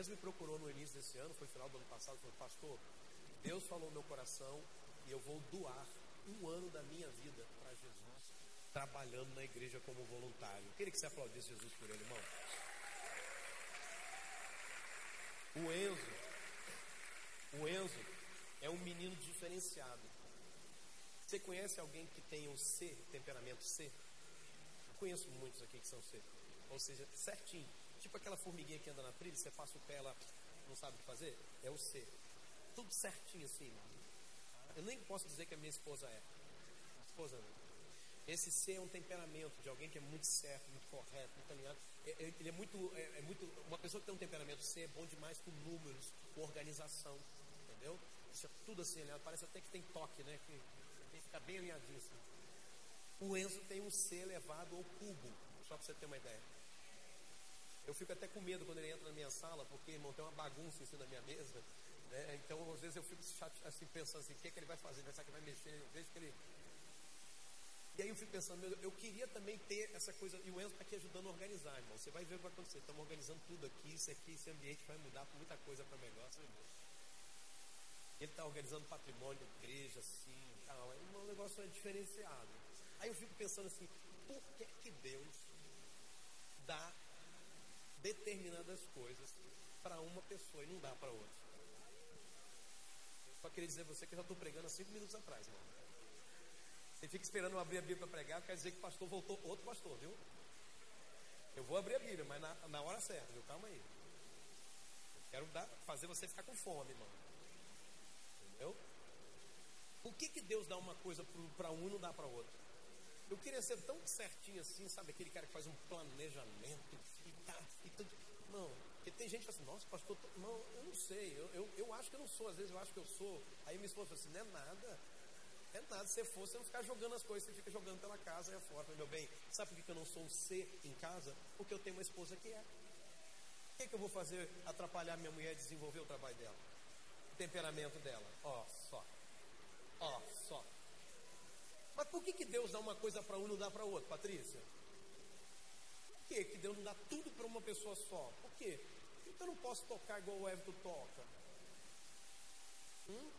Enzo me procurou no início desse ano, foi final do ano passado, falou, pastor, Deus falou no meu coração e eu vou doar um ano da minha vida para Jesus, trabalhando na igreja como voluntário. Eu queria que você aplaudisse Jesus por ele, irmão. O Enzo, o Enzo é um menino diferenciado. Você conhece alguém que tem o C, temperamento C? Eu conheço muitos aqui que são C. Ou seja, certinho. Tipo aquela formiguinha que anda na trilha, você passa o pé, ela não sabe o que fazer? É o C. Tudo certinho assim. Eu nem posso dizer que a minha esposa é. A esposa não. Esse C é um temperamento de alguém que é muito certo, muito correto, muito alinhado. É, é, ele é muito, é, é, muito. Uma pessoa que tem um temperamento C é bom demais com números, com organização. Entendeu? Isso é tudo assim, né? Parece até que tem toque, né? Que tem que ficar bem alinhadinho assim. O Enzo tem um C elevado ao cubo, só para você ter uma ideia. Eu fico até com medo quando ele entra na minha sala, porque, irmão, tem uma bagunça em cima da minha mesa. Né? Então, às vezes eu fico assim, pensando assim, o que, é que ele vai fazer? Vai que vai mexer? Eu vejo que ele... E aí eu fico pensando, meu, eu queria também ter essa coisa, e o Enzo está aqui ajudando a organizar, irmão. Você vai ver o que vai acontecer. Estamos organizando tudo aqui, isso aqui, esse ambiente vai mudar muita coisa para melhor? Ele está organizando patrimônio igreja, assim, tal. É um negócio diferenciado. Aí eu fico pensando assim, por que que Deus determinadas coisas para uma pessoa e não dá para outra? Só queria dizer a você que eu já estou pregando há cinco minutos atrás, irmão. Você fica esperando eu abrir a Bíblia para pregar, quer dizer que o pastor voltou outro pastor, viu? Eu vou abrir a Bíblia, mas na, na hora certa, viu? Calma aí. Quero dar, fazer você ficar com fome, irmão. Entendeu? Por que, que Deus dá uma coisa para um e não dá para outro? Eu queria ser tão certinho assim, sabe? Aquele cara que faz um planejamento e tá, e tudo. Não, porque tem gente que fala assim, nossa, pastor, não, eu não sei, eu, eu, eu acho que eu não sou, às vezes eu acho que eu sou. Aí minha esposa fala assim, não é nada, é nada, se você for, você não ficar jogando as coisas, você fica jogando pela casa e afora. Meu bem, sabe por que eu não sou um C em casa? Porque eu tenho uma esposa que é. O que, que eu vou fazer atrapalhar minha mulher desenvolver o trabalho dela? temperamento dela. Ó, só. Ó, só. Mas por que, que Deus dá uma coisa para um e não dá para outro, Patrícia? Por que, Deus não dá tudo para uma pessoa só? Por quê? Por que eu não posso tocar igual o Everton toca? Hum?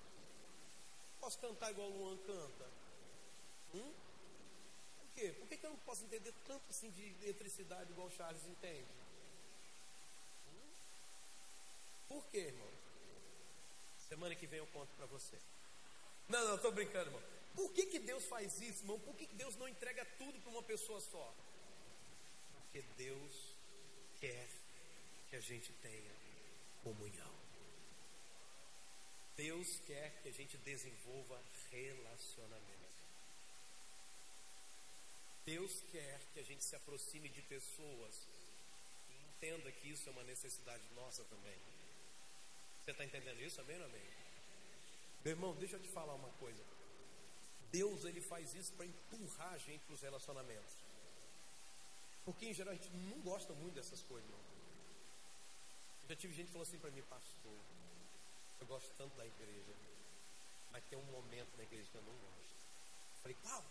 Posso cantar igual o Luan canta? Hum? Por quê? Por que, que eu não posso entender tanto assim de eletricidade igual o Charles entende? Hum? Por quê, irmão? Semana que vem eu conto para você. Não, não, estou brincando, irmão. Por que, que Deus faz isso, irmão? Por que, que Deus não entrega tudo para uma pessoa só? Porque Deus quer que a gente tenha comunhão. Deus quer que a gente desenvolva relacionamento. Deus quer que a gente se aproxime de pessoas e entenda que isso é uma necessidade nossa também. Você está entendendo isso? Amém ou amém? Meu irmão, deixa eu te falar uma coisa. Deus ele faz isso para empurrar a gente para os relacionamentos. Porque em geral a gente não gosta muito dessas coisas, não. Já tive gente que falou assim para mim, pastor, eu gosto tanto da igreja, mas tem um momento na igreja que eu não gosto. Falei, qual?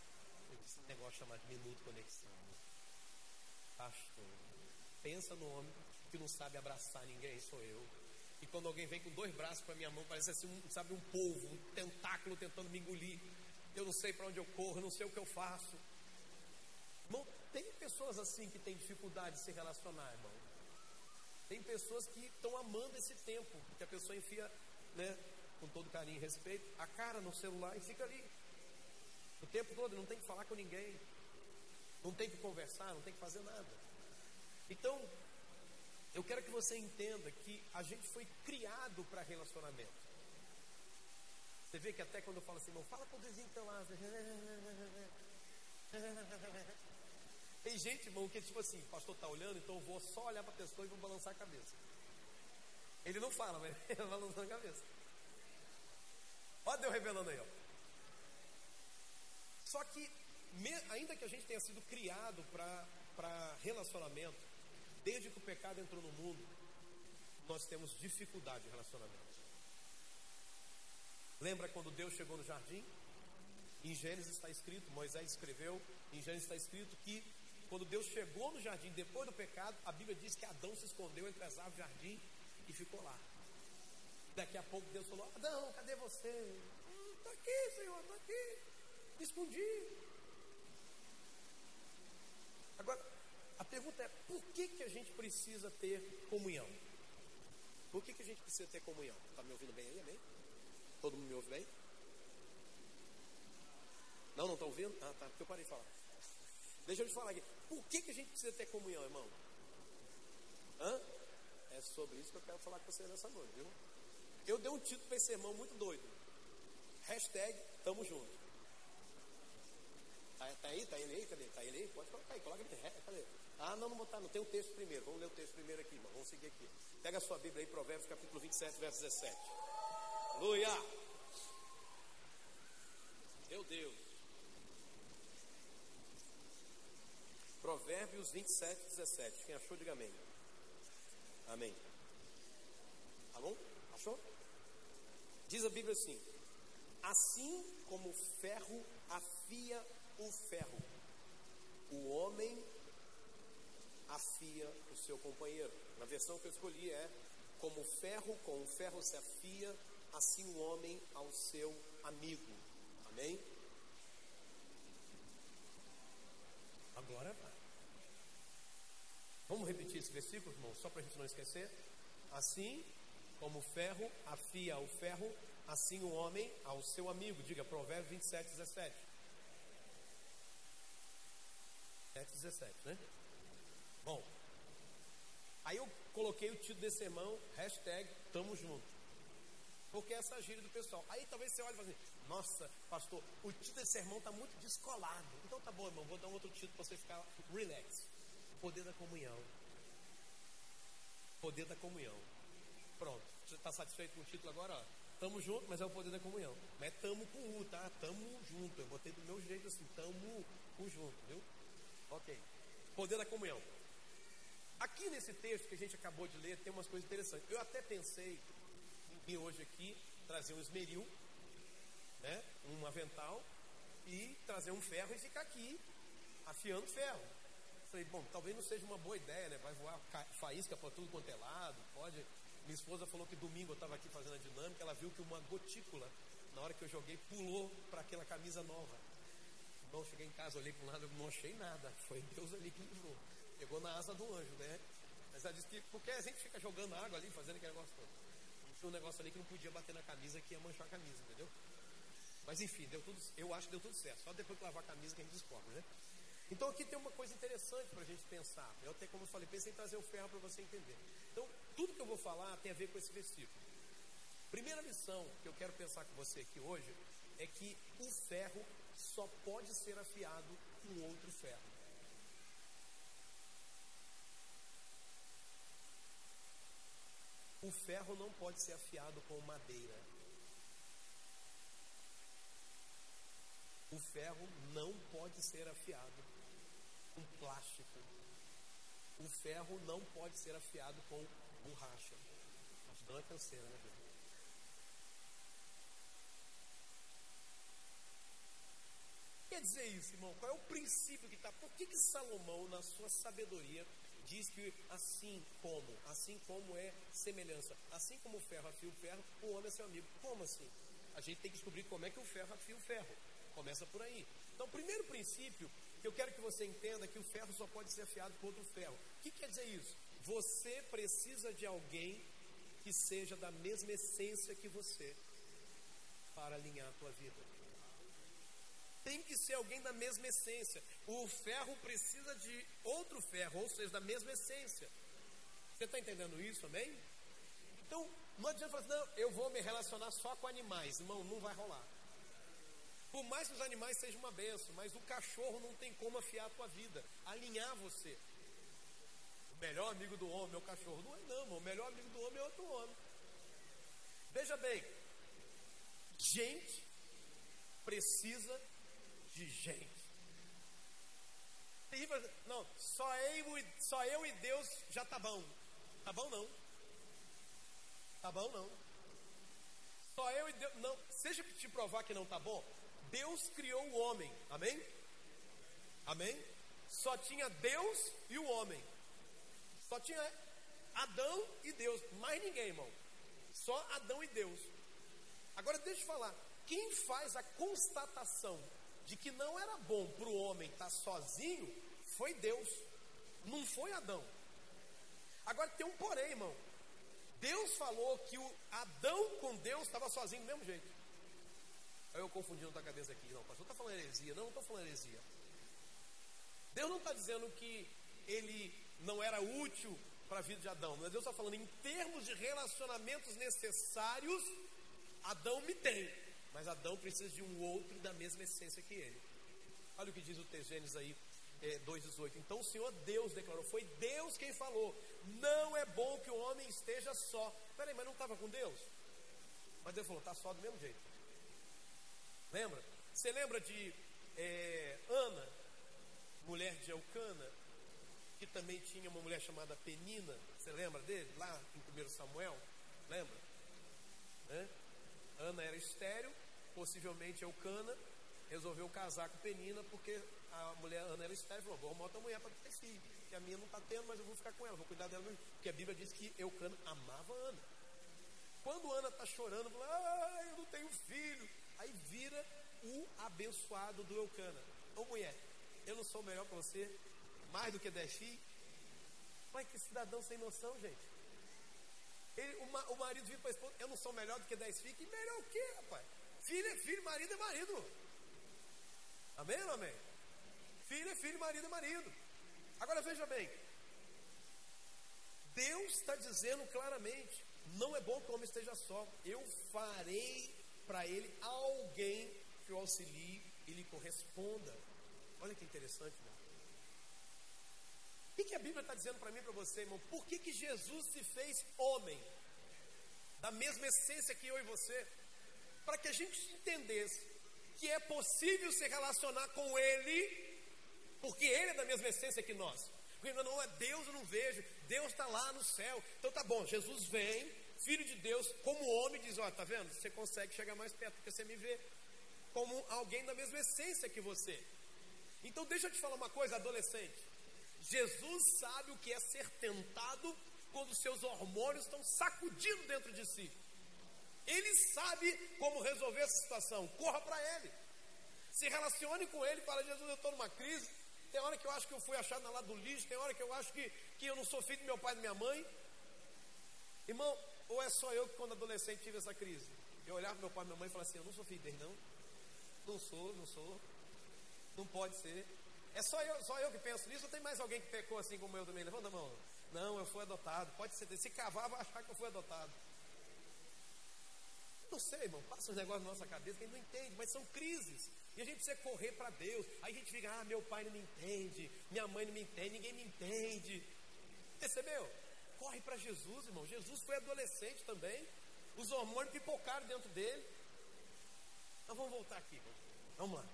Esse negócio chamado Minuto Conexão. Pastor, pensa no homem que não sabe abraçar ninguém, sou eu. E quando alguém vem com dois braços para minha mão, parece assim, um, sabe, um polvo, um tentáculo tentando me engolir. Eu não sei para onde eu corro, não sei o que eu faço. Irmão, tem pessoas assim que têm dificuldade de se relacionar, irmão. Tem pessoas que estão amando esse tempo, que a pessoa enfia, né, com todo carinho e respeito, a cara no celular e fica ali. O tempo todo, não tem que falar com ninguém. Não tem que conversar, não tem que fazer nada. Então, eu quero que você entenda que a gente foi criado para relacionamento. Você vê que até quando eu falo assim, não fala com o vizinho então lá. Tem gente, irmão, que é tipo assim, pastor está olhando, então eu vou só olhar para a pessoa e vou balançar a cabeça. Ele não fala, mas ele balançando a cabeça. Olha Deus revelando aí, ó. Só que, ainda que a gente tenha sido criado para relacionamento, Desde que o pecado entrou no mundo, nós temos dificuldade de relacionamento. Lembra quando Deus chegou no jardim? Em Gênesis está escrito, Moisés escreveu, em Gênesis está escrito que quando Deus chegou no jardim depois do pecado, a Bíblia diz que Adão se escondeu entre as árvores do jardim e ficou lá. Daqui a pouco Deus falou: Adão, cadê você? Está aqui, Senhor, está aqui. Me escondi. Agora, a pergunta é: por que, que a gente precisa ter comunhão? Por que, que a gente precisa ter comunhão? Está me ouvindo bem aí, amém? Todo mundo me ouve bem? Não, não está ouvindo? Ah, tá, porque eu parei de falar. Deixa eu te falar aqui. Por que, que a gente precisa ter comunhão, irmão? Hã? É sobre isso que eu quero falar com você nessa noite, viu? Eu dei um título para esse irmão muito doido. Hashtag tamo junto. Tá, tá, aí? Tá ele aí? Cadê? Tá ele aí? Pode colocar aí, coloca aí. Cadê? Ah, não, não botar, não. Tem o um texto primeiro. Vamos ler o texto primeiro aqui, irmão. Vamos seguir aqui. Pega a sua Bíblia aí, Provérbios capítulo 27, verso 17. Aleluia! Meu Deus. Provérbios 27, 17. Quem achou, diga amém. Amém. Tá bom? Achou? Diz a Bíblia assim: Assim como o ferro afia o ferro, o homem afia o seu companheiro. Na versão que eu escolhi é: Como o ferro com o ferro se afia, assim o homem ao seu amigo. Amém? Agora vai. Vamos repetir esse versículo, irmão, só para a gente não esquecer? Assim como o ferro afia o ferro, assim o homem ao seu amigo. Diga Provérbios 27, 17. 7, 17, né? Bom, aí eu coloquei o título desse sermão, hashtag tamo junto. Porque é essa gíria do pessoal. Aí talvez você olhe e fale assim, nossa, pastor, o título desse sermão está muito descolado. Então tá bom, irmão, vou dar um outro título para você ficar relax. Poder da comunhão. Poder da comunhão. Pronto. Você está satisfeito com o título agora? Ó, tamo junto, mas é o poder da comunhão. Mas é tamo com U, tá? Tamo junto. Eu botei do meu jeito assim, tamo com junto, viu? Ok. Poder da comunhão. Aqui nesse texto que a gente acabou de ler, tem umas coisas interessantes. Eu até pensei em hoje aqui trazer um esmeril, né? Um avental e trazer um ferro e ficar aqui afiando ferro. Falei, bom, talvez não seja uma boa ideia, né? Vai voar faísca para tudo quanto é lado, pode minha esposa falou que domingo eu estava aqui fazendo a dinâmica, ela viu que uma gotícula, na hora que eu joguei, pulou para aquela camisa nova. Não, cheguei em casa, olhei para um lado, não achei nada. Foi Deus ali que livrou. Pegou na asa do anjo, né? Mas ela disse que, porque a gente fica jogando água ali, fazendo aquele negócio todo. Tinha um negócio ali que não podia bater na camisa, que ia manchar a camisa, entendeu? Mas enfim, deu tudo, eu acho que deu tudo certo. Só depois que lavar a camisa que a gente descobre, né? Então aqui tem uma coisa interessante para a gente pensar. Eu até, como eu falei, pensei em trazer o ferro para você entender. Então, tudo que eu vou falar tem a ver com esse versículo. Primeira lição que eu quero pensar com você aqui hoje é que o ferro só pode ser afiado com outro ferro. O ferro não pode ser afiado com madeira. O ferro não pode ser afiado com plástico. O ferro não pode ser afiado com borracha. Acho não é canseira, né? Quer dizer isso, irmão? Qual é o princípio que está? Por que, que Salomão, na sua sabedoria, diz que assim como, assim como é semelhança, assim como o ferro afia o ferro, o homem é seu amigo. Como assim? A gente tem que descobrir como é que o ferro afia o ferro. Começa por aí. Então, primeiro princípio eu quero que você entenda que o ferro só pode ser afiado com outro ferro. O que quer dizer isso? Você precisa de alguém que seja da mesma essência que você para alinhar a tua vida. Tem que ser alguém da mesma essência. O ferro precisa de outro ferro, ou seja, da mesma essência. Você está entendendo isso, amém? Então, não adianta falar assim, não, eu vou me relacionar só com animais. Irmão, não vai rolar. Por mais que os animais sejam uma benção, mas o cachorro não tem como afiar a tua vida, alinhar você. O melhor amigo do homem é o cachorro. Não é não, o melhor amigo do homem é outro homem. Veja bem, gente precisa de gente. Não, só eu, só eu e Deus já tá bom. Tá bom não. Tá bom não. Só eu e Deus. Não, seja te provar que não tá bom, Deus criou o homem. Amém? Amém? Só tinha Deus e o homem. Só tinha. Adão e Deus, mais ninguém, irmão. Só Adão e Deus. Agora deixa eu falar, quem faz a constatação de que não era bom para o homem estar sozinho foi Deus, não foi Adão. Agora tem um porém, irmão. Deus falou que o Adão com Deus estava sozinho do mesmo jeito. Aí eu confundindo a cabeça aqui, não, pastor está falando heresia, não, não estou falando heresia. Deus não está dizendo que ele não era útil para a vida de Adão, mas Deus está falando em termos de relacionamentos necessários, Adão me tem. Mas Adão precisa de um outro da mesma essência que ele. Olha o que diz o Tegênesis aí, é, 2,18. Então o Senhor Deus declarou, foi Deus quem falou: não é bom que o homem esteja só. Peraí, mas não estava com Deus? Mas Deus falou: está só do mesmo jeito. Lembra? Você lembra de é, Ana, mulher de Elcana, que também tinha uma mulher chamada Penina? Você lembra dele? Lá em 1 Samuel? Lembra? É? Ana era estéreo, possivelmente Eucana resolveu casar com Penina porque a mulher Ana era estéreo, falou, vou arrumar outra mulher para ter filho, que a minha não está tendo, mas eu vou ficar com ela, vou cuidar dela, porque a Bíblia diz que Eucana amava Ana. Quando Ana está chorando, fala, ah, eu não tenho filho, aí vira o abençoado do Eucana. Ô mulher, eu não sou melhor para você, mais do que dez filhos? Mas que cidadão sem noção, gente. Ele, o, o, marido vira para a esposa, eu não sou melhor do que dez filhos. E melhor o quê, rapaz? Filho é filho, marido é marido. Amém ou amém? Filho é filho, marido é marido. Agora veja bem. Deus está dizendo claramente: não é bom que o homem esteja só. Eu farei para ele alguém que o auxilie e lhe corresponda. Olha que interessante, irmão. O que, que a Bíblia está dizendo para mim e para você, irmão? Por que, que Jesus se fez homem? Da mesma essência que eu e você. Para que a gente entendesse que é possível se relacionar com Ele, porque Ele é da mesma essência que nós. Porque não é Deus, eu não vejo, Deus está lá no céu. Então tá bom, Jesus vem, Filho de Deus, como homem, diz: Ó, tá vendo? Você consegue chegar mais perto, porque você me vê como alguém da mesma essência que você. Então deixa eu te falar uma coisa, adolescente. Jesus sabe o que é ser tentado quando seus hormônios estão sacudindo dentro de si. Ele sabe como resolver essa situação. Corra para ele. Se relacione com ele fala: Jesus, eu estou numa crise. Tem hora que eu acho que eu fui achado na lado do lixo. Tem hora que eu acho que, que eu não sou filho do meu pai e da minha mãe. Irmão, ou é só eu que quando adolescente tive essa crise? Eu olhava meu pai e minha mãe e falava assim: Eu não sou filho dele, não. Não sou, não sou. Não pode ser. É só eu, só eu que penso nisso ou tem mais alguém que pecou assim como eu também? Levanta a mão. Não, eu fui adotado. Pode ser. Se cavar, vai achar que eu fui adotado. Não sei, irmão. Passa uns negócios na nossa cabeça que a gente não entende, mas são crises. E a gente precisa correr para Deus. Aí a gente fica, ah, meu pai não me entende, minha mãe não me entende, ninguém me entende. Percebeu? Corre para Jesus, irmão. Jesus foi adolescente também. Os hormônios pipocaram dentro dele. Então vamos voltar aqui. Vamos lá.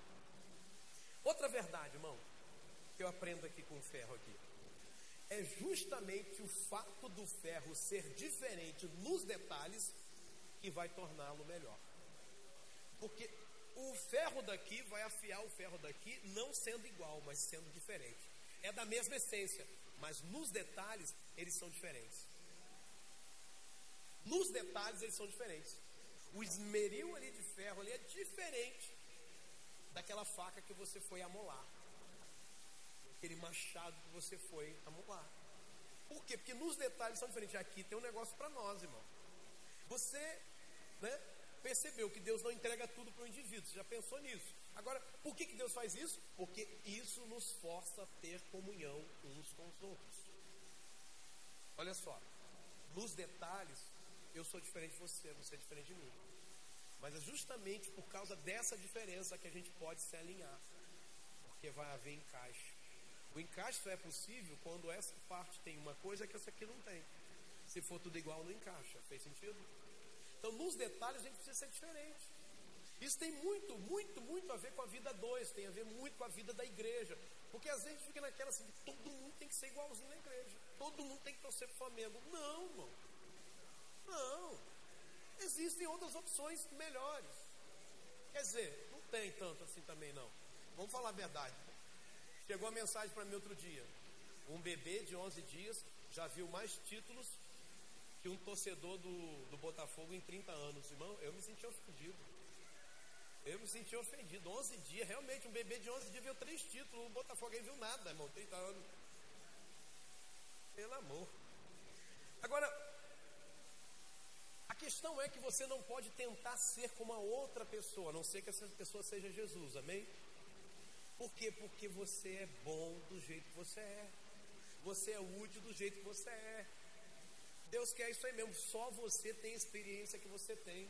Outra verdade, irmão, que eu aprendo aqui com o ferro aqui. É justamente o fato do ferro ser diferente nos detalhes que vai torná-lo melhor. Porque o ferro daqui vai afiar o ferro daqui, não sendo igual, mas sendo diferente. É da mesma essência, mas nos detalhes eles são diferentes. Nos detalhes eles são diferentes. O esmeril ali de ferro ali é diferente daquela faca que você foi amolar. Aquele machado que você foi amolar. Por quê? Porque nos detalhes são diferentes. Aqui tem um negócio para nós, irmão. Você né, percebeu que Deus não entrega tudo para o indivíduo. Você já pensou nisso? Agora, por que, que Deus faz isso? Porque isso nos força a ter comunhão uns com os outros. Olha só, nos detalhes, eu sou diferente de você, você é diferente de mim. Mas é justamente por causa dessa diferença que a gente pode se alinhar. Porque vai haver encaixe. O encaixe só é possível quando essa parte tem uma coisa que essa aqui não tem. Se for tudo igual, não encaixa. Fez sentido? Então, nos detalhes, a gente precisa ser diferente. Isso tem muito, muito, muito a ver com a vida dois, tem a ver muito com a vida da igreja. Porque às vezes fica naquela assim, todo mundo tem que ser igualzinho na igreja. Todo mundo tem que torcer para o Flamengo. Não, irmão. Não. Existem outras opções melhores. Quer dizer, não tem tanto assim também não. Vamos falar a verdade. Chegou a mensagem para mim outro dia. Um bebê de 11 dias já viu mais títulos que um torcedor do, do Botafogo em 30 anos. Irmão, eu me senti ofendido. Eu me senti ofendido. 11 dias, realmente, um bebê de 11 dias viu três títulos. O Botafogo aí viu nada, irmão. 30 anos. Pelo amor. Agora, a questão é que você não pode tentar ser como a outra pessoa, a não ser que essa pessoa seja Jesus, amém? Por quê? Porque você é bom do jeito que você é. Você é útil do jeito que você é. Deus quer isso aí mesmo. Só você tem a experiência que você tem.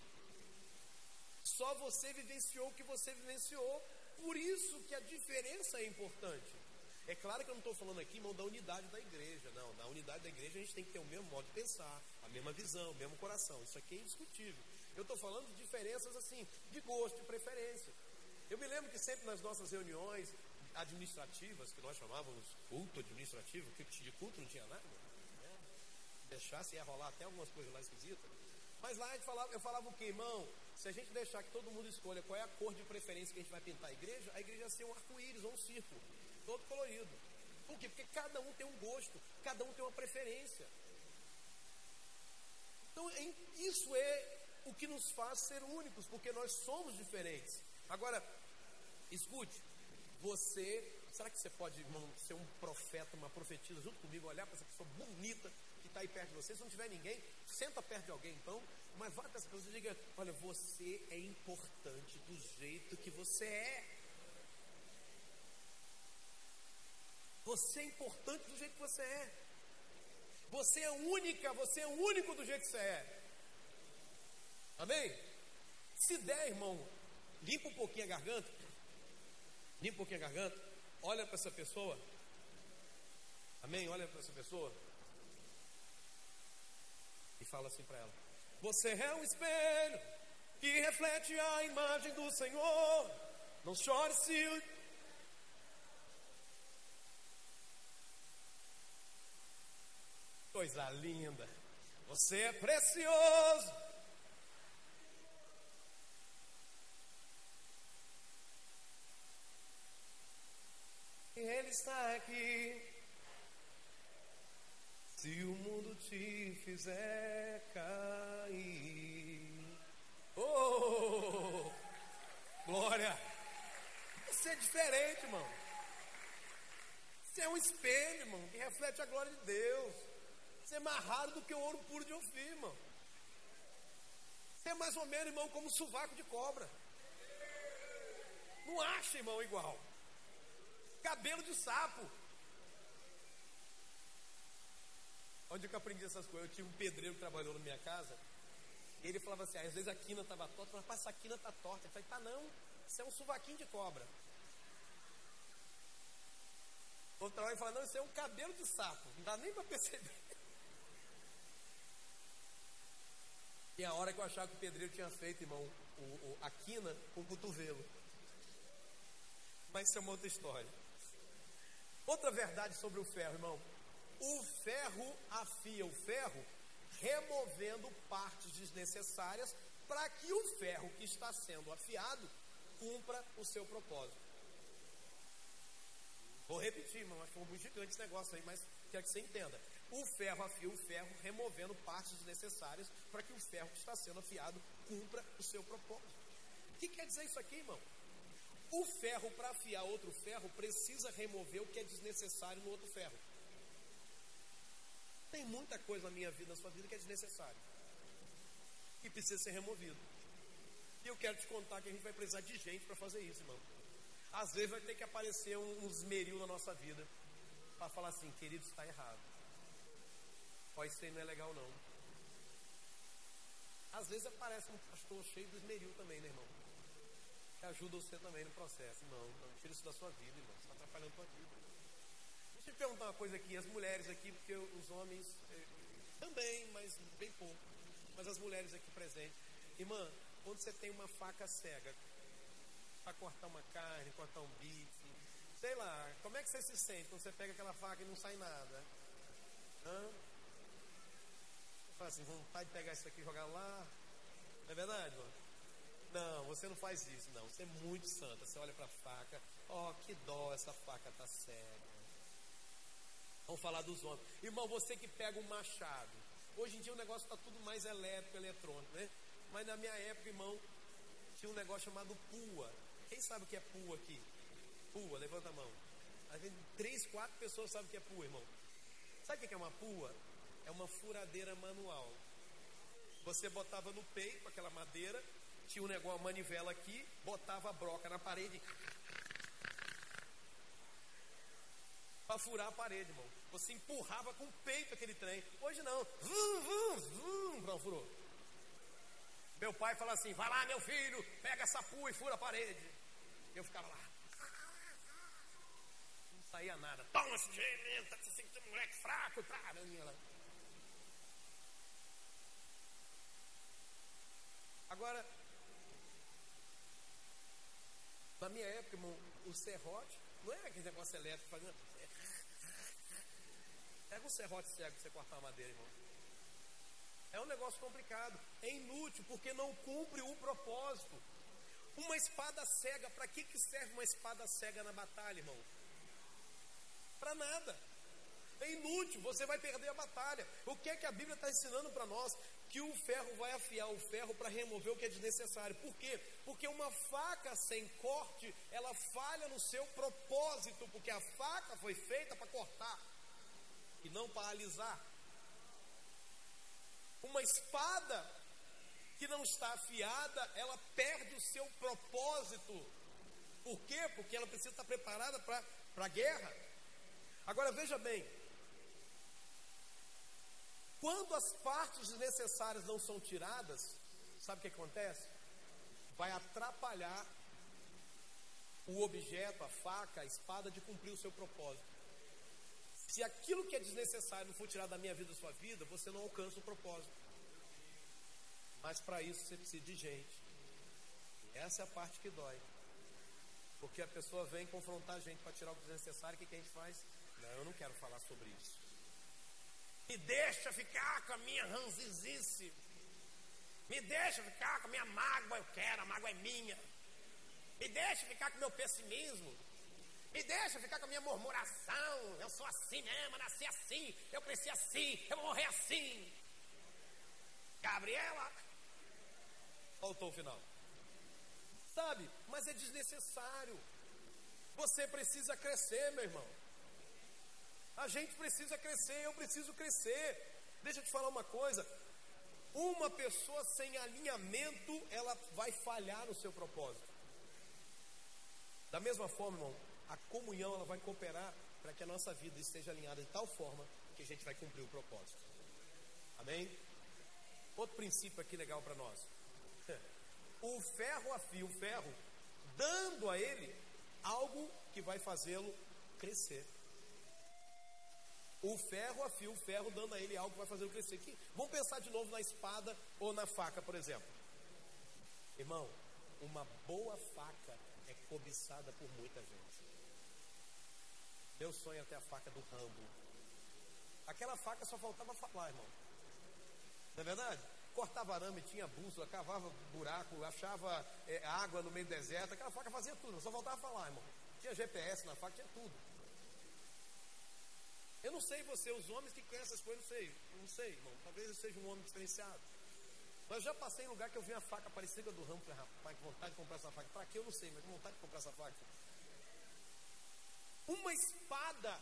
Só você vivenciou o que você vivenciou. Por isso que a diferença é importante. É claro que eu não estou falando aqui, irmão, da unidade da igreja. Não, na unidade da igreja a gente tem que ter o mesmo modo de pensar, a mesma visão, o mesmo coração. Isso aqui é indiscutível. Eu estou falando de diferenças assim, de gosto, de preferência. Eu me lembro que sempre nas nossas reuniões administrativas, que nós chamávamos culto administrativo, que de culto não tinha nada, né? deixasse ia rolar até algumas coisas lá esquisitas. Mas lá falava, eu falava o que, irmão? Se a gente deixar que todo mundo escolha qual é a cor de preferência que a gente vai pintar a igreja, a igreja ia ser um arco-íris ou um círculo todo colorido. Por quê? Porque cada um tem um gosto, cada um tem uma preferência. Então, isso é o que nos faz ser únicos, porque nós somos diferentes. Agora, escute, você, será que você pode, irmão, ser um profeta, uma profetisa junto comigo, olhar para essa pessoa bonita que está aí perto de você? Se não tiver ninguém, senta perto de alguém então, mas vá para essa pessoa e diga: Olha, você é importante do jeito que você é. Você é importante do jeito que você é. Você é única, você é único do jeito que você é. Amém? Se der, irmão, limpa um pouquinho a garganta. Limpa um pouquinho a garganta. Olha para essa pessoa. Amém? Olha para essa pessoa. E fala assim para ela: Você é um espelho que reflete a imagem do Senhor. Não chore se Coisa linda. Você é precioso. Ele está aqui. Se o mundo te fizer cair. Oh! Glória! Você é diferente, irmão. Você é um espelho, irmão, que reflete a glória de Deus. Você é mais raro do que o ouro puro de Ofir, irmão. Você é mais ou menos, irmão, como um sovaco de cobra. Não acha, irmão, igual. Cabelo de sapo. Onde eu aprendi essas coisas? Eu tinha um pedreiro que trabalhou na minha casa. Ele falava assim: às vezes a quina estava torta. Eu falava, essa quina está torta. Eu falei: tá não, isso é um sovaquinho de cobra. Outro trabalho fala: não, isso é um cabelo de sapo. Não dá nem para perceber. E a hora que eu achava que o pedreiro tinha feito, irmão, o, o, a quina com o cotovelo. Mas isso é uma outra história. Outra verdade sobre o ferro, irmão. O ferro afia o ferro, removendo partes desnecessárias para que o ferro que está sendo afiado cumpra o seu propósito. Vou repetir, irmão, acho que foi um gigante esse negócio aí, mas quero que você entenda. O ferro afia o ferro, removendo partes desnecessárias para que o ferro que está sendo afiado cumpra o seu propósito. O que quer dizer isso aqui, irmão? O ferro, para afiar outro ferro, precisa remover o que é desnecessário no outro ferro. Tem muita coisa na minha vida, na sua vida, que é desnecessário. Que precisa ser removido. E eu quero te contar que a gente vai precisar de gente para fazer isso, irmão. Às vezes vai ter que aparecer uns meril na nossa vida para falar assim, querido, está errado. Pode ser não é legal não. Às vezes aparece um pastor cheio de esmeril também, né, irmão? Que ajuda você também no processo. Não, não tira isso da sua vida, irmão. Você está atrapalhando a sua vida. Deixa eu te perguntar uma coisa aqui, as mulheres aqui, porque os homens eh, também, mas bem pouco. Mas as mulheres aqui presentes. Irmã, quando você tem uma faca cega para cortar uma carne, cortar um bife, sei lá, como é que você se sente quando você pega aquela faca e não sai nada? Hã? Fala assim, vontade de pegar isso aqui e jogar lá. Não é verdade, mano? Não, você não faz isso, não. Você é muito santa. Você olha para a faca, ó, oh, que dó, essa faca tá cega. Vamos falar dos homens. Irmão, você que pega um machado. Hoje em dia o negócio está tudo mais elétrico, eletrônico, né? Mas na minha época, irmão, tinha um negócio chamado pua. Quem sabe o que é pua aqui? Pua, levanta a mão. Às vezes, três, quatro pessoas sabem o que é pua, irmão. Sabe o que é uma pua? É uma furadeira manual. Você botava no peito aquela madeira, tinha um negócio, uma manivela aqui, botava a broca na parede para furar a parede, irmão. Você empurrava com o peito aquele trem. Hoje não. Vum, vum, vum, não furou. Meu pai fala assim: vai lá, meu filho, pega essa pua e fura a parede. Eu ficava lá. Não saía nada. Toma esse se sentindo moleque fraco. Pra, lá. Agora, na minha época, irmão, o serrote não é aquele negócio elétrico fazendo. Pega um serrote cego para você cortar a madeira, irmão. É um negócio complicado. É inútil porque não cumpre o propósito. Uma espada cega, para que, que serve uma espada cega na batalha, irmão? Para nada. É inútil, você vai perder a batalha. O que é que a Bíblia está ensinando para nós? Que o ferro vai afiar o ferro para remover o que é desnecessário. Por quê? Porque uma faca sem corte, ela falha no seu propósito, porque a faca foi feita para cortar e não para alisar. Uma espada que não está afiada, ela perde o seu propósito. Por quê? Porque ela precisa estar preparada para a guerra. Agora veja bem, quando as partes necessárias não são tiradas, sabe o que acontece? Vai atrapalhar o objeto, a faca, a espada de cumprir o seu propósito. Se aquilo que é desnecessário não for tirado da minha vida, da sua vida, você não alcança o propósito. Mas para isso você precisa de gente. E essa é a parte que dói. Porque a pessoa vem confrontar a gente para tirar o desnecessário, o que a gente faz? Não, eu não quero falar sobre isso. Me deixa ficar com a minha ranzizice. Me deixa ficar com a minha mágoa, eu quero, a mágoa é minha. Me deixa ficar com o meu pessimismo. Me deixa ficar com a minha murmuração. Eu sou assim mesmo, nasci assim, eu cresci assim, eu morrer assim. Gabriela. Faltou o final. Sabe? Mas é desnecessário. Você precisa crescer, meu irmão. A gente precisa crescer, eu preciso crescer. Deixa eu te falar uma coisa. Uma pessoa sem alinhamento, ela vai falhar no seu propósito. Da mesma forma, irmão, a comunhão ela vai cooperar para que a nossa vida esteja alinhada de tal forma que a gente vai cumprir o propósito. Amém? Outro princípio aqui legal para nós. O ferro afia o ferro, dando a ele algo que vai fazê-lo crescer. O ferro afia o ferro, dando a ele algo que vai fazer ele crescer. Aqui, vamos pensar de novo na espada ou na faca, por exemplo. Irmão, uma boa faca é cobiçada por muita gente. Meu sonho é ter a faca do Rambo. Aquela faca só faltava falar, irmão. Não é verdade? Cortava arame, tinha bússola, cavava buraco, achava é, água no meio do deserto. Aquela faca fazia tudo, só faltava falar, irmão. Tinha GPS na faca, tinha tudo. Eu não sei você, os homens que conhecem essas coisas, não sei. Não sei, irmão. Talvez eu seja um homem diferenciado. Mas já passei em lugar que eu vi uma faca parecida do ramo. Falei, rapaz, que vontade de comprar essa faca. Para que eu não sei, mas que vontade de comprar essa faca. Uma espada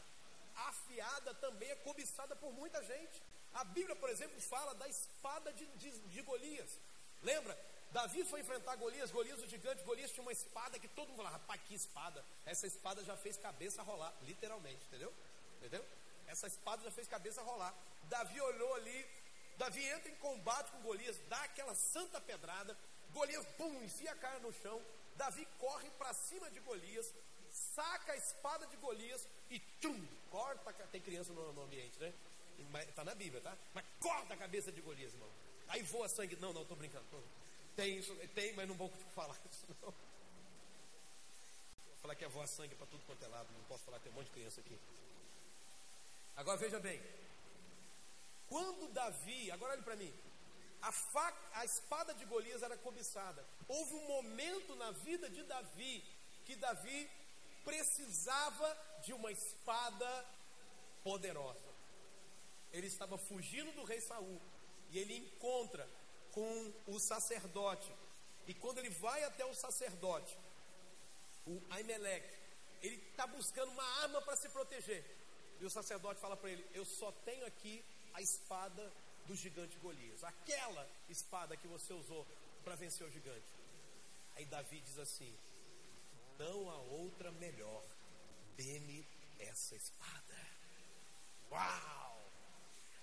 afiada também é cobiçada por muita gente. A Bíblia, por exemplo, fala da espada de, de, de Golias. Lembra? Davi foi enfrentar Golias, Golias o gigante, Golias tinha uma espada que todo mundo falava, rapaz, que espada. Essa espada já fez cabeça rolar, literalmente, entendeu? Entendeu? Essa espada já fez cabeça rolar. Davi olhou ali, Davi entra em combate com Golias, dá aquela santa pedrada, Golias, pum, enfia a cara no chão, Davi corre para cima de Golias, saca a espada de Golias e trum, corta, tem criança no, no ambiente, né? Está na Bíblia, tá? Mas corta a cabeça de Golias, irmão. Aí voa sangue. Não, não, estou brincando. Tem isso, tem, mas não vou falar isso, não. Vou falar que é voar sangue para tudo quanto é lado. Não posso falar tem um monte de criança aqui. Agora veja bem. Quando Davi, agora olhe para mim, a, faca, a espada de Golias era cobiçada. Houve um momento na vida de Davi que Davi precisava de uma espada poderosa. Ele estava fugindo do rei Saul e ele encontra com o sacerdote. E quando ele vai até o sacerdote, o Aimeleque, ele está buscando uma arma para se proteger. E o sacerdote fala para ele: Eu só tenho aqui a espada do gigante Golias, aquela espada que você usou para vencer o gigante. Aí Davi diz assim: Não há outra melhor, dê-me essa espada. Uau!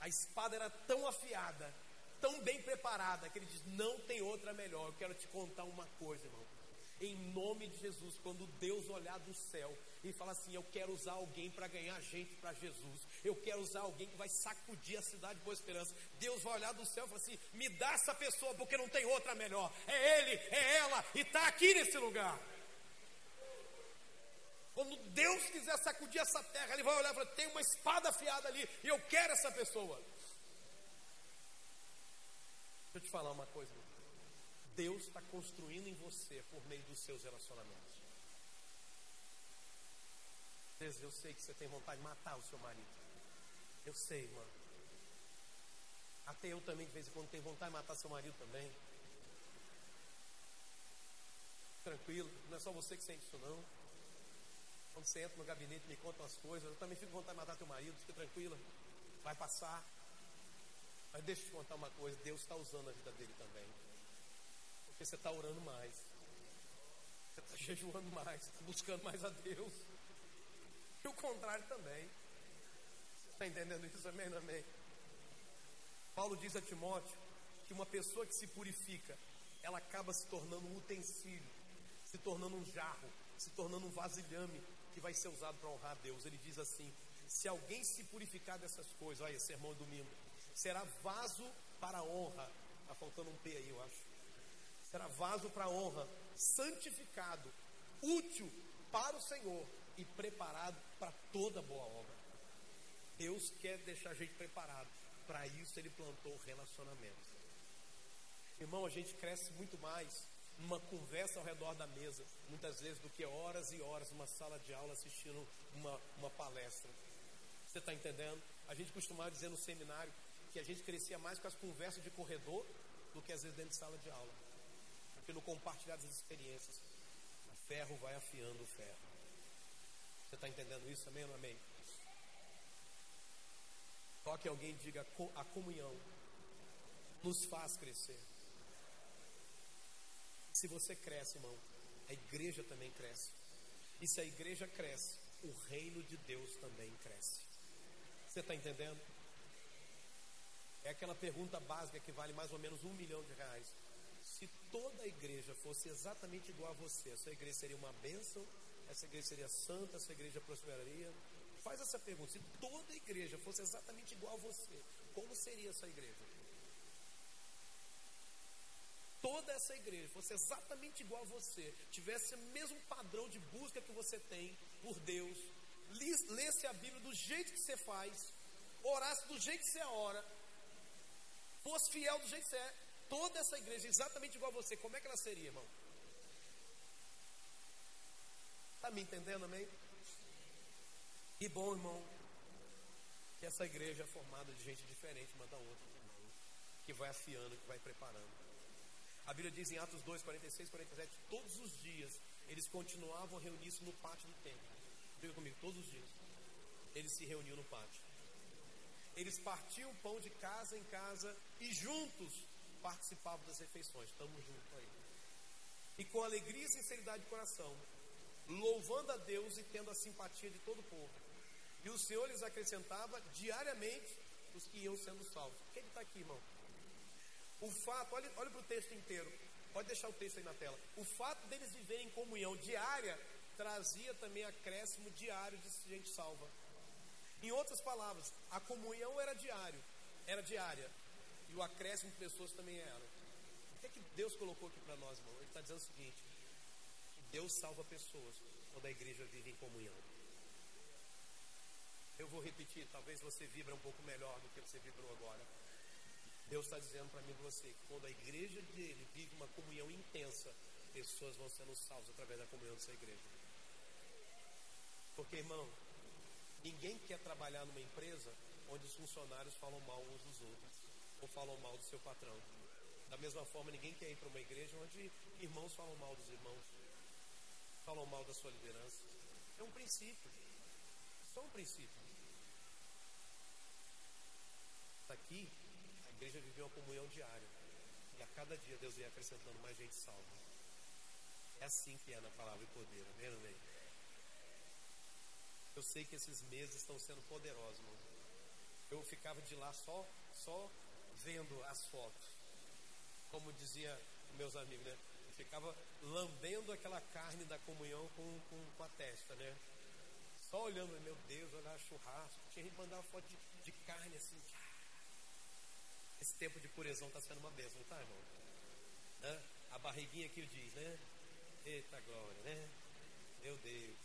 A espada era tão afiada, tão bem preparada, que ele diz: Não tem outra melhor. Eu quero te contar uma coisa, irmão nome de Jesus, quando Deus olhar do céu e falar assim: Eu quero usar alguém para ganhar gente para Jesus, eu quero usar alguém que vai sacudir a cidade de Boa Esperança. Deus vai olhar do céu e falar assim: Me dá essa pessoa, porque não tem outra melhor. É ele, é ela, e está aqui nesse lugar. Quando Deus quiser sacudir essa terra, Ele vai olhar e falar: Tem uma espada afiada ali, e eu quero essa pessoa. Deixa eu te falar uma coisa. Deus está construindo em você por meio dos seus relacionamentos. Eu sei que você tem vontade de matar o seu marido. Eu sei, mano. Até eu também, de vez em quando, tenho vontade de matar seu marido também. Tranquilo, não é só você que sente isso, não. Quando você entra no gabinete me conta umas coisas, eu também fico com vontade de matar teu marido, fica tranquila. Vai passar. Mas deixa eu te contar uma coisa: Deus está usando a vida dele também. Porque você está orando mais. Você está jejuando mais, buscando mais a Deus. E o contrário também. Está entendendo isso? Amém? Amém. Paulo diz a Timóteo que uma pessoa que se purifica, ela acaba se tornando um utensílio, se tornando um jarro, se tornando um vasilhame que vai ser usado para honrar a Deus. Ele diz assim: se alguém se purificar dessas coisas, olha, sermão domingo, será vaso para honra. Está faltando um P aí, eu acho será vaso para honra, santificado, útil para o Senhor e preparado para toda boa obra. Deus quer deixar a gente preparado. Para isso ele plantou relacionamentos. Irmão, a gente cresce muito mais numa conversa ao redor da mesa, muitas vezes, do que horas e horas numa sala de aula assistindo uma, uma palestra. Você está entendendo? A gente costumava dizer no seminário que a gente crescia mais com as conversas de corredor do que às vezes dentro de sala de aula pelo compartilhar das experiências. O ferro vai afiando o ferro. Você está entendendo isso? Amém ou amém? Toque alguém diga: a comunhão nos faz crescer. Se você cresce, irmão, a igreja também cresce. E se a igreja cresce, o reino de Deus também cresce. Você está entendendo? É aquela pergunta básica que vale mais ou menos um milhão de reais se toda a igreja fosse exatamente igual a você, essa igreja seria uma bênção, essa igreja seria santa, essa igreja prosperaria? Faz essa pergunta: se toda a igreja fosse exatamente igual a você, como seria essa igreja? Toda essa igreja fosse exatamente igual a você, tivesse o mesmo padrão de busca que você tem por Deus, lesse a Bíblia do jeito que você faz, orasse do jeito que você ora, fosse fiel do jeito que você é, toda essa igreja exatamente igual a você, como é que ela seria, irmão? Está me entendendo, amém? Que bom, irmão, que essa igreja é formada de gente diferente uma da outra, irmão, que vai afiando, que vai preparando. A Bíblia diz em Atos 2, 46, 47, todos os dias eles continuavam a reunir-se no pátio do templo. Diga comigo, todos os dias. Eles se reuniam no pátio. Eles partiam pão de casa em casa e juntos participavam das refeições. Estamos juntos aí. E com alegria e sinceridade de coração, louvando a Deus e tendo a simpatia de todo o povo. E o Senhor lhes acrescentava diariamente os que iam sendo salvos. O que está aqui, irmão? O fato, olha, olha para o texto inteiro. Pode deixar o texto aí na tela. O fato deles viverem em comunhão diária trazia também acréscimo diário de gente salva. Em outras palavras, a comunhão era diário, era diária. E o acréscimo de pessoas também era. O que é que Deus colocou aqui para nós, irmão? Ele está dizendo o seguinte: Deus salva pessoas quando a igreja vive em comunhão. Eu vou repetir, talvez você vibra um pouco melhor do que você vibrou agora. Deus está dizendo para mim e você que quando a igreja dele vive uma comunhão intensa, pessoas vão sendo salvas através da comunhão dessa igreja. Porque, irmão, Ninguém quer trabalhar numa empresa onde os funcionários falam mal uns dos outros ou falam mal do seu patrão. Da mesma forma, ninguém quer ir para uma igreja onde irmãos falam mal dos irmãos, falam mal da sua liderança. É um princípio, só um princípio. Aqui, a igreja viveu uma comunhão diária. E a cada dia Deus ia acrescentando mais gente salva. É assim que é na palavra e poder, amém, amém? Eu sei que esses meses estão sendo poderosos, irmão. Eu ficava de lá só, só vendo as fotos. Como dizia meus amigos, né? Ficava lambendo aquela carne da comunhão com, com, com a testa, né? Só olhando, meu Deus, olhar churrasco. Tinha gente que mandava foto de, de carne assim. Esse tempo de purezão está sendo uma bênção, tá, irmão? Né? A barriguinha que diz, né? Eita glória, né? Meu Deus.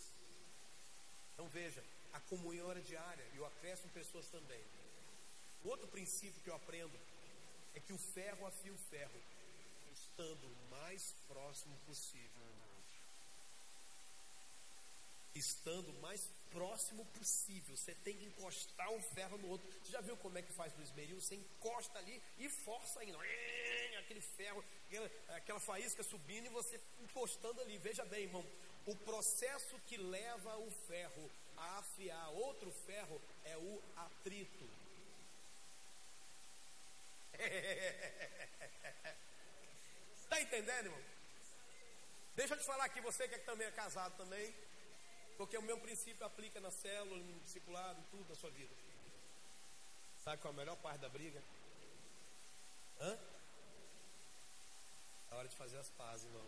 Então veja, a comunhão era diária e o acréscimo pessoas também. Outro princípio que eu aprendo é que o ferro afia o ferro, estando o mais próximo possível. Estando o mais próximo possível. Você tem que encostar um ferro no outro. Você já viu como é que faz no esmeril? Você encosta ali e força ainda. Aquele ferro, aquela faísca subindo e você encostando ali. Veja bem, irmão o processo que leva o ferro a afiar outro ferro é o atrito. Está entendendo, irmão? Deixa eu te falar aqui, você que também é casado também, porque o meu princípio aplica na célula, no discipulado, tudo na sua vida. Sabe qual é a melhor parte da briga? Hã? A hora de fazer as pazes, irmão.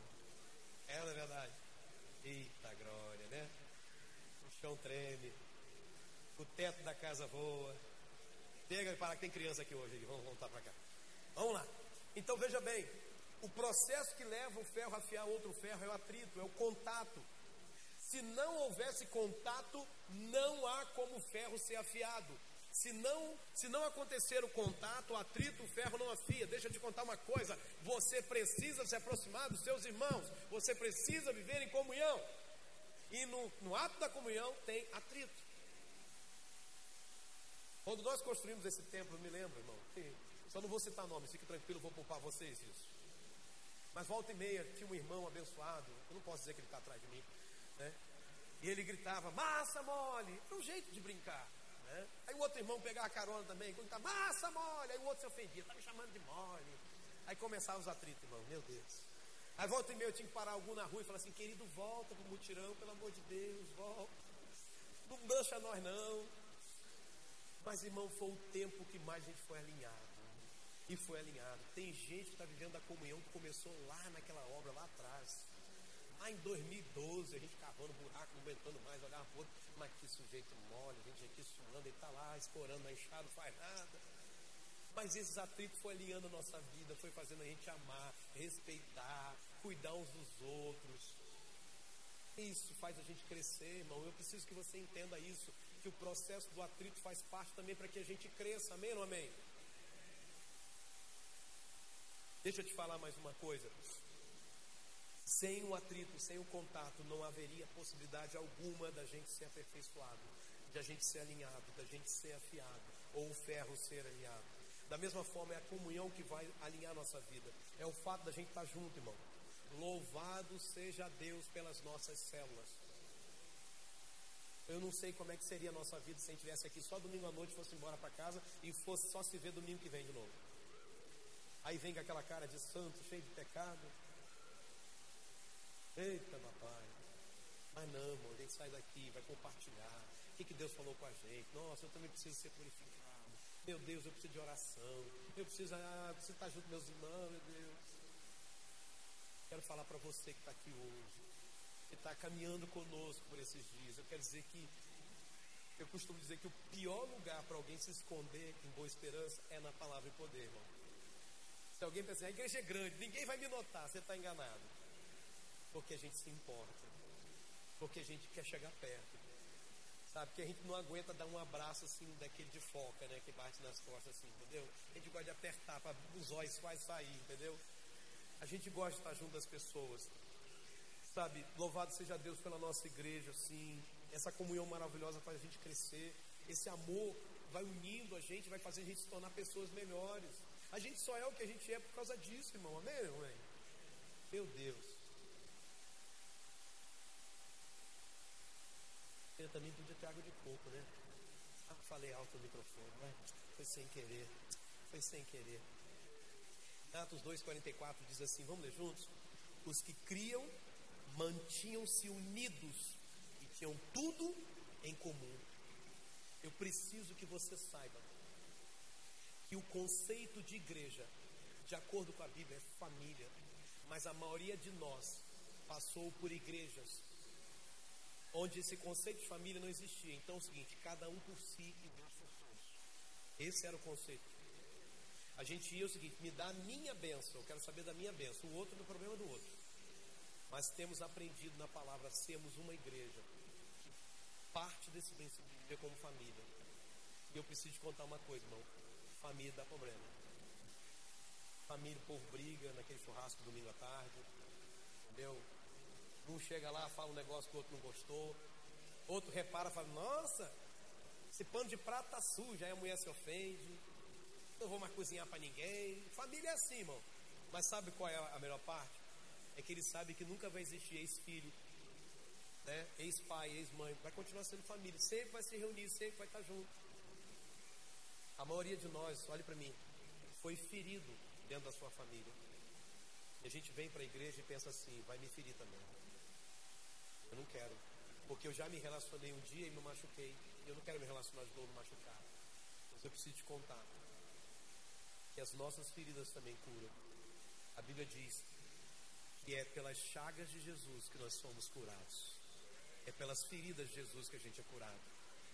É, não é verdade? Eita glória, né? O chão treme, o teto da casa voa. Pega e para que tem criança aqui hoje, vamos voltar para cá. Vamos lá. Então veja bem, o processo que leva o ferro a afiar outro ferro é o atrito, é o contato. Se não houvesse contato, não há como o ferro ser afiado. Se não, se não acontecer o contato, o atrito, o ferro não afia. Deixa eu te contar uma coisa: você precisa se aproximar dos seus irmãos, você precisa viver em comunhão. E no, no ato da comunhão tem atrito. Quando nós construímos esse templo, me lembro, irmão, só não vou citar nomes, fique tranquilo, vou poupar vocês isso. Mas volta e meia, tinha um irmão abençoado, eu não posso dizer que ele está atrás de mim, né? E ele gritava, massa mole, é um jeito de brincar. Né? Aí o outro irmão pegava a carona também, quando tá massa mole, aí o outro se ofendia, tá me chamando de mole. Aí começavam os atritos, irmão, meu Deus. Aí volta e meia eu tinha que parar algum na rua e falar assim, querido, volta pro mutirão, pelo amor de Deus, volta. Não dança nós não. Mas, irmão, foi o tempo que mais a gente foi alinhado. E foi alinhado. Tem gente que está vivendo a comunhão que começou lá naquela obra, lá atrás. Lá em 2012, a gente cavando buraco, não aguentando mais, olhava para outro, mas que sujeito mole, a gente aqui suando, ele está lá escorando na enxada, não faz nada. Mas esses atritos foi alinhando a nossa vida, foi fazendo a gente amar, respeitar, cuidar uns dos outros. Isso faz a gente crescer, irmão. Eu preciso que você entenda isso, que o processo do atrito faz parte também para que a gente cresça, amém ou amém? Deixa eu te falar mais uma coisa. Sem o atrito, sem o contato, não haveria possibilidade alguma da gente ser aperfeiçoado, de a gente ser alinhado, da gente ser afiado, ou o ferro ser alinhado. Da mesma forma, é a comunhão que vai alinhar nossa vida. É o fato da gente estar junto, irmão. Louvado seja Deus pelas nossas células. Eu não sei como é que seria a nossa vida se a gente estivesse aqui só domingo à noite, fosse embora para casa e fosse só se ver domingo que vem de novo. Aí vem aquela cara de santo, cheio de pecado. Eita, papai. Mas não, irmão, a gente sai daqui, vai compartilhar. O que, que Deus falou com a gente? Nossa, eu também preciso ser purificado. Meu Deus, eu preciso de oração. Eu preciso, ah, eu preciso estar junto com meus irmãos, meu Deus. Quero falar para você que está aqui hoje, que está caminhando conosco por esses dias. Eu quero dizer que, eu costumo dizer que o pior lugar para alguém se esconder em boa esperança é na palavra e poder, irmão. Se alguém pensa, a igreja é grande, ninguém vai me notar, você está enganado. Porque a gente se importa. Porque a gente quer chegar perto. Sabe? Que a gente não aguenta dar um abraço assim, daquele de foca, né? Que bate nas costas assim, entendeu? A gente gosta de apertar para os olhos quase sair, entendeu? A gente gosta de estar junto das pessoas. Sabe? Louvado seja Deus pela nossa igreja, assim. Essa comunhão maravilhosa faz a gente crescer. Esse amor vai unindo a gente, vai fazer a gente se tornar pessoas melhores. A gente só é o que a gente é por causa disso, irmão. Amém, mãe? Meu Deus. Eu também podia ter água de coco, né? Ah, falei alto no microfone, né? Foi sem querer. Foi sem querer. Atos 2,44 diz assim: vamos ler juntos? Os que criam mantinham-se unidos e tinham tudo em comum. Eu preciso que você saiba que o conceito de igreja, de acordo com a Bíblia, é família, mas a maioria de nós passou por igrejas onde esse conceito de família não existia. Então é o seguinte: cada um por si e Deus por todos. Esse era o conceito. A gente ia o seguinte: me dá a minha bênção, eu quero saber da minha bênção, o outro no problema do outro. Mas temos aprendido na palavra sermos uma igreja parte desse princípio de viver como família. E eu preciso te contar uma coisa, irmão: família dá problema. Família, o povo briga naquele churrasco domingo à tarde, entendeu? Um chega lá, fala um negócio que o outro não gostou. Outro repara, fala: Nossa, esse pano de prato tá sujo. Aí a mulher se ofende. Não vou mais cozinhar para ninguém. Família é assim, irmão. Mas sabe qual é a melhor parte? É que ele sabe que nunca vai existir ex-filho, né? ex-pai, ex-mãe. Vai continuar sendo família. Sempre vai se reunir, sempre vai estar junto. A maioria de nós, olhe para mim, foi ferido dentro da sua família. E a gente vem para a igreja e pensa assim: vai me ferir também. Eu não quero. Porque eu já me relacionei um dia e me machuquei. Eu não quero me relacionar de novo machucado. Mas eu preciso te contar que as nossas feridas também curam. A Bíblia diz que é pelas chagas de Jesus que nós somos curados. É pelas feridas de Jesus que a gente é curado.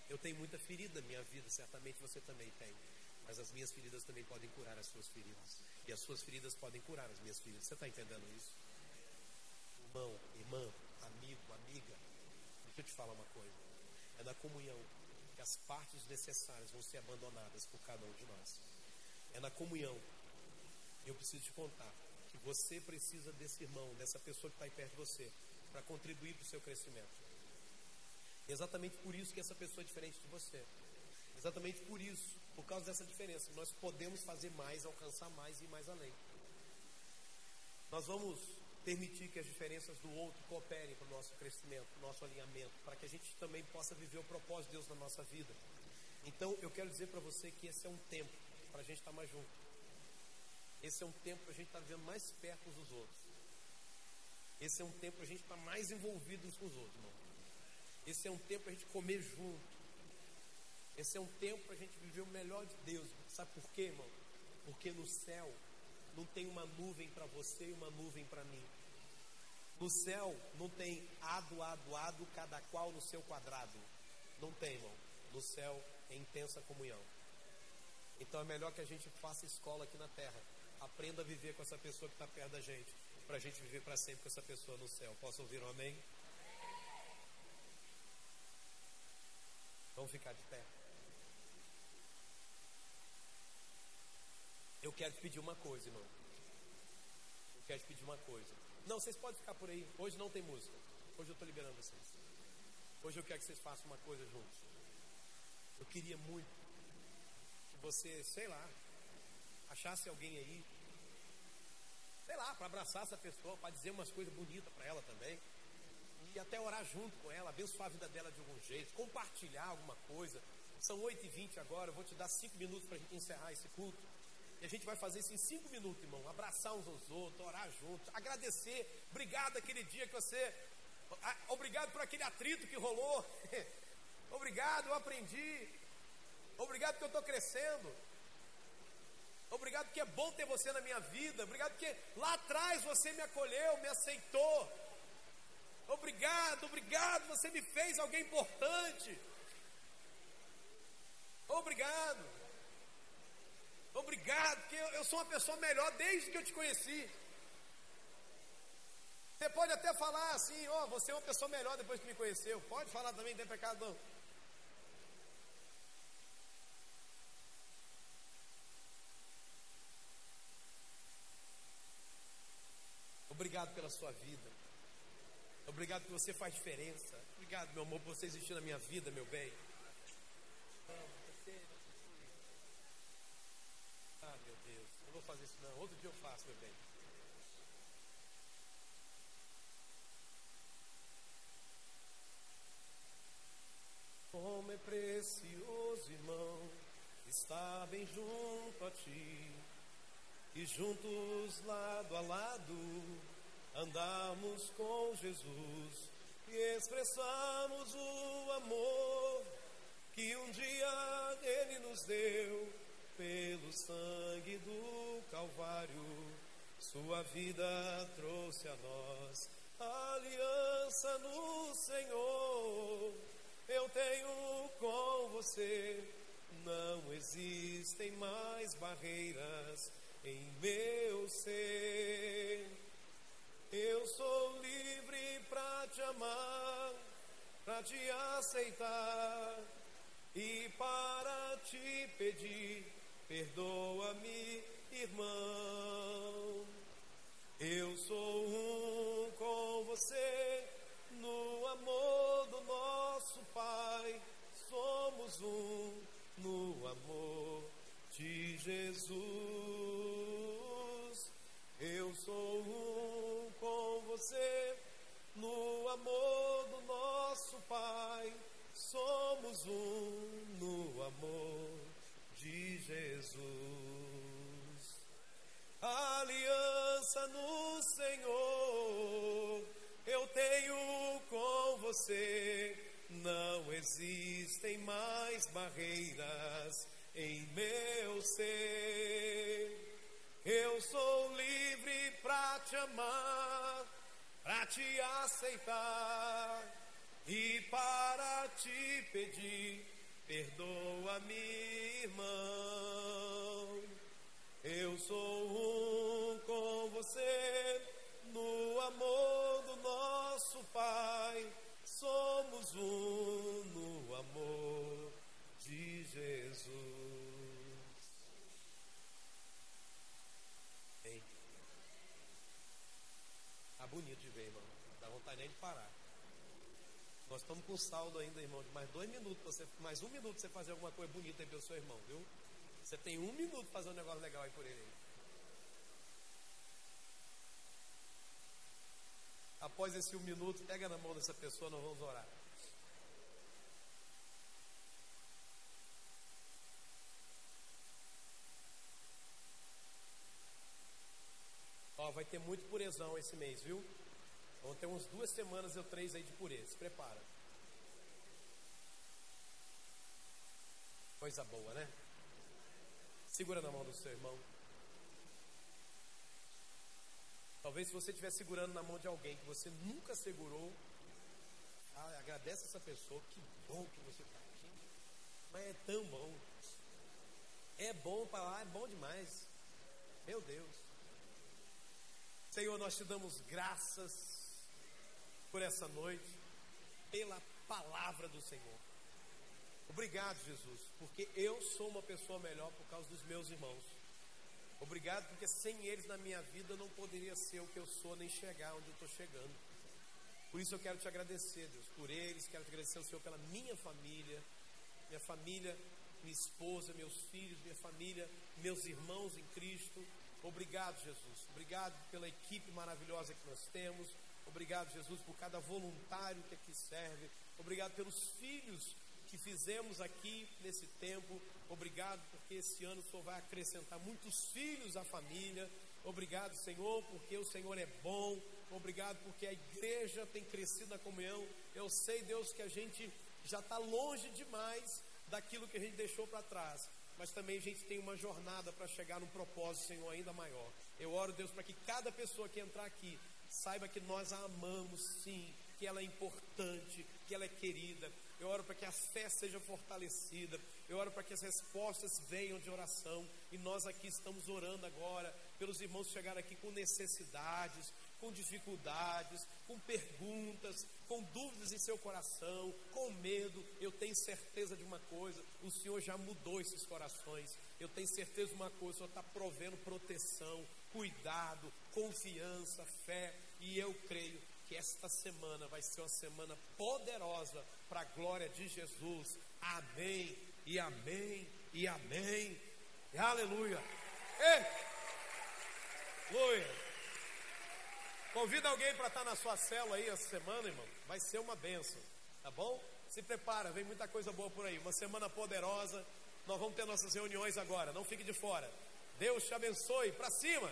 Eu tenho muita ferida na minha vida, certamente você também tem. Mas as minhas feridas também podem curar as suas feridas. E as suas feridas podem curar as minhas feridas. Você está entendendo isso? Irmão, irmã, amigo, amiga, deixa eu te falar uma coisa. É na comunhão que as partes necessárias vão ser abandonadas por cada um de nós. É na comunhão. Eu preciso te contar você precisa desse irmão, dessa pessoa que está aí perto de você, para contribuir para o seu crescimento. Exatamente por isso que essa pessoa é diferente de você. Exatamente por isso, por causa dessa diferença, nós podemos fazer mais, alcançar mais e ir mais além. Nós vamos permitir que as diferenças do outro cooperem para o nosso crescimento, para o nosso alinhamento, para que a gente também possa viver o propósito de Deus na nossa vida. Então, eu quero dizer para você que esse é um tempo para a gente estar mais junto. Esse é um tempo para a gente estar vivendo mais perto dos outros. Esse é um tempo para a gente estar mais envolvido uns com os outros, irmão. Esse é um tempo para a gente comer junto. Esse é um tempo para a gente viver o melhor de Deus. Sabe por quê, irmão? Porque no céu não tem uma nuvem para você e uma nuvem para mim. No céu não tem ado, ado, ado, cada qual no seu quadrado. Não tem, irmão. No céu é intensa comunhão. Então é melhor que a gente faça escola aqui na terra. Aprenda a viver com essa pessoa que está perto da gente. Para a gente viver para sempre com essa pessoa no céu. Posso ouvir um amém? Vamos ficar de pé. Eu quero te pedir uma coisa, irmão. Eu quero te pedir uma coisa. Não, vocês podem ficar por aí. Hoje não tem música. Hoje eu estou liberando vocês. Hoje eu quero que vocês façam uma coisa juntos. Eu queria muito que você, sei lá, achasse alguém aí, sei lá, para abraçar essa pessoa, para dizer umas coisas bonitas para ela também. E até orar junto com ela, abençoar a vida dela de algum jeito, compartilhar alguma coisa. São 8h20 agora, eu vou te dar 5 minutos para a gente encerrar esse culto. E a gente vai fazer isso em cinco minutos, irmão. Abraçar uns aos outros, orar juntos, agradecer. Obrigado aquele dia que você. Obrigado por aquele atrito que rolou. Obrigado, eu aprendi. Obrigado porque eu estou crescendo. Obrigado porque é bom ter você na minha vida. Obrigado porque lá atrás você me acolheu, me aceitou. Obrigado, obrigado, você me fez alguém importante. Obrigado. Obrigado, porque eu, sou uma pessoa melhor desde que eu te conheci. Você pode até falar assim, ó, oh, você é uma pessoa melhor depois que me conheceu. Pode falar também, tem pecado não. Obrigado pela sua vida. Obrigado que você faz diferença. Obrigado, meu amor, por você existir na minha vida, meu bem. Ah, meu Deus, não vou fazer isso não. Outro dia eu faço, meu bem. Como é precioso, irmão, estar bem junto a ti e juntos lado a lado andamos com Jesus e expressamos o amor que um dia Ele nos deu pelo sangue do Calvário. Sua vida trouxe a nós aliança no Senhor eu tenho com você. Não existem mais barreiras em meu ser. Eu sou livre para te amar, para te aceitar e para te pedir. Perdoa-me, irmão. Eu sou um com você no amor do nosso Pai, somos um no amor de Jesus. Sou um com você no amor do nosso Pai, somos um no amor de Jesus. Aliança no Senhor eu tenho com você. Não existem mais barreiras em meu ser. Eu sou livre para te amar, para te aceitar e para te pedir. Perdoa-me, irmão. Eu sou um com você no amor do nosso Pai, somos um no amor de Jesus. Tá bonito de ver, irmão. Dá vontade nem de parar. Nós estamos com saldo ainda, irmão, de mais dois minutos, você, mais um minuto você fazer alguma coisa bonita aí pelo seu irmão, viu? Você tem um minuto para fazer um negócio legal aí por ele. Após esse um minuto, pega na mão dessa pessoa, nós vamos orar. Vai ter muito purezão esse mês, viu? Vão ter uns duas semanas ou três aí de pureza. Prepara. Coisa boa, né? Segura na mão do seu irmão. Talvez se você estiver segurando na mão de alguém que você nunca segurou, agradece essa pessoa, que bom que você está aqui. Mas é tão bom. É bom para lá, é bom demais. Meu Deus. Senhor, nós te damos graças por essa noite, pela palavra do Senhor. Obrigado, Jesus, porque eu sou uma pessoa melhor por causa dos meus irmãos. Obrigado, porque sem eles na minha vida eu não poderia ser o que eu sou, nem chegar onde eu estou chegando. Por isso eu quero te agradecer, Deus, por eles, quero te agradecer ao Senhor pela minha família, minha família, minha esposa, meus filhos, minha família, meus irmãos em Cristo. Obrigado, Jesus. Obrigado pela equipe maravilhosa que nós temos. Obrigado, Jesus, por cada voluntário que aqui serve. Obrigado pelos filhos que fizemos aqui nesse tempo. Obrigado porque esse ano o Senhor vai acrescentar muitos filhos à família. Obrigado, Senhor, porque o Senhor é bom. Obrigado porque a igreja tem crescido na comunhão. Eu sei, Deus, que a gente já está longe demais daquilo que a gente deixou para trás. Mas também a gente tem uma jornada para chegar num propósito, Senhor, ainda maior. Eu oro, Deus, para que cada pessoa que entrar aqui saiba que nós a amamos, sim, que ela é importante, que ela é querida, eu oro para que a fé seja fortalecida. Eu oro para que as respostas venham de oração. E nós aqui estamos orando agora pelos irmãos que aqui com necessidades, com dificuldades, com perguntas, com dúvidas em seu coração, com medo. Eu tenho certeza de uma coisa: o Senhor já mudou esses corações. Eu tenho certeza de uma coisa: o Senhor está provendo proteção, cuidado, confiança, fé. E eu creio que esta semana vai ser uma semana poderosa para a glória de Jesus. Amém, e amém, e amém, e aleluia. Ei! Aleluia. Convida alguém para estar na sua cela aí essa semana, irmão. Vai ser uma benção, tá bom? Se prepara, vem muita coisa boa por aí. Uma semana poderosa. Nós vamos ter nossas reuniões agora. Não fique de fora. Deus te abençoe. Para cima.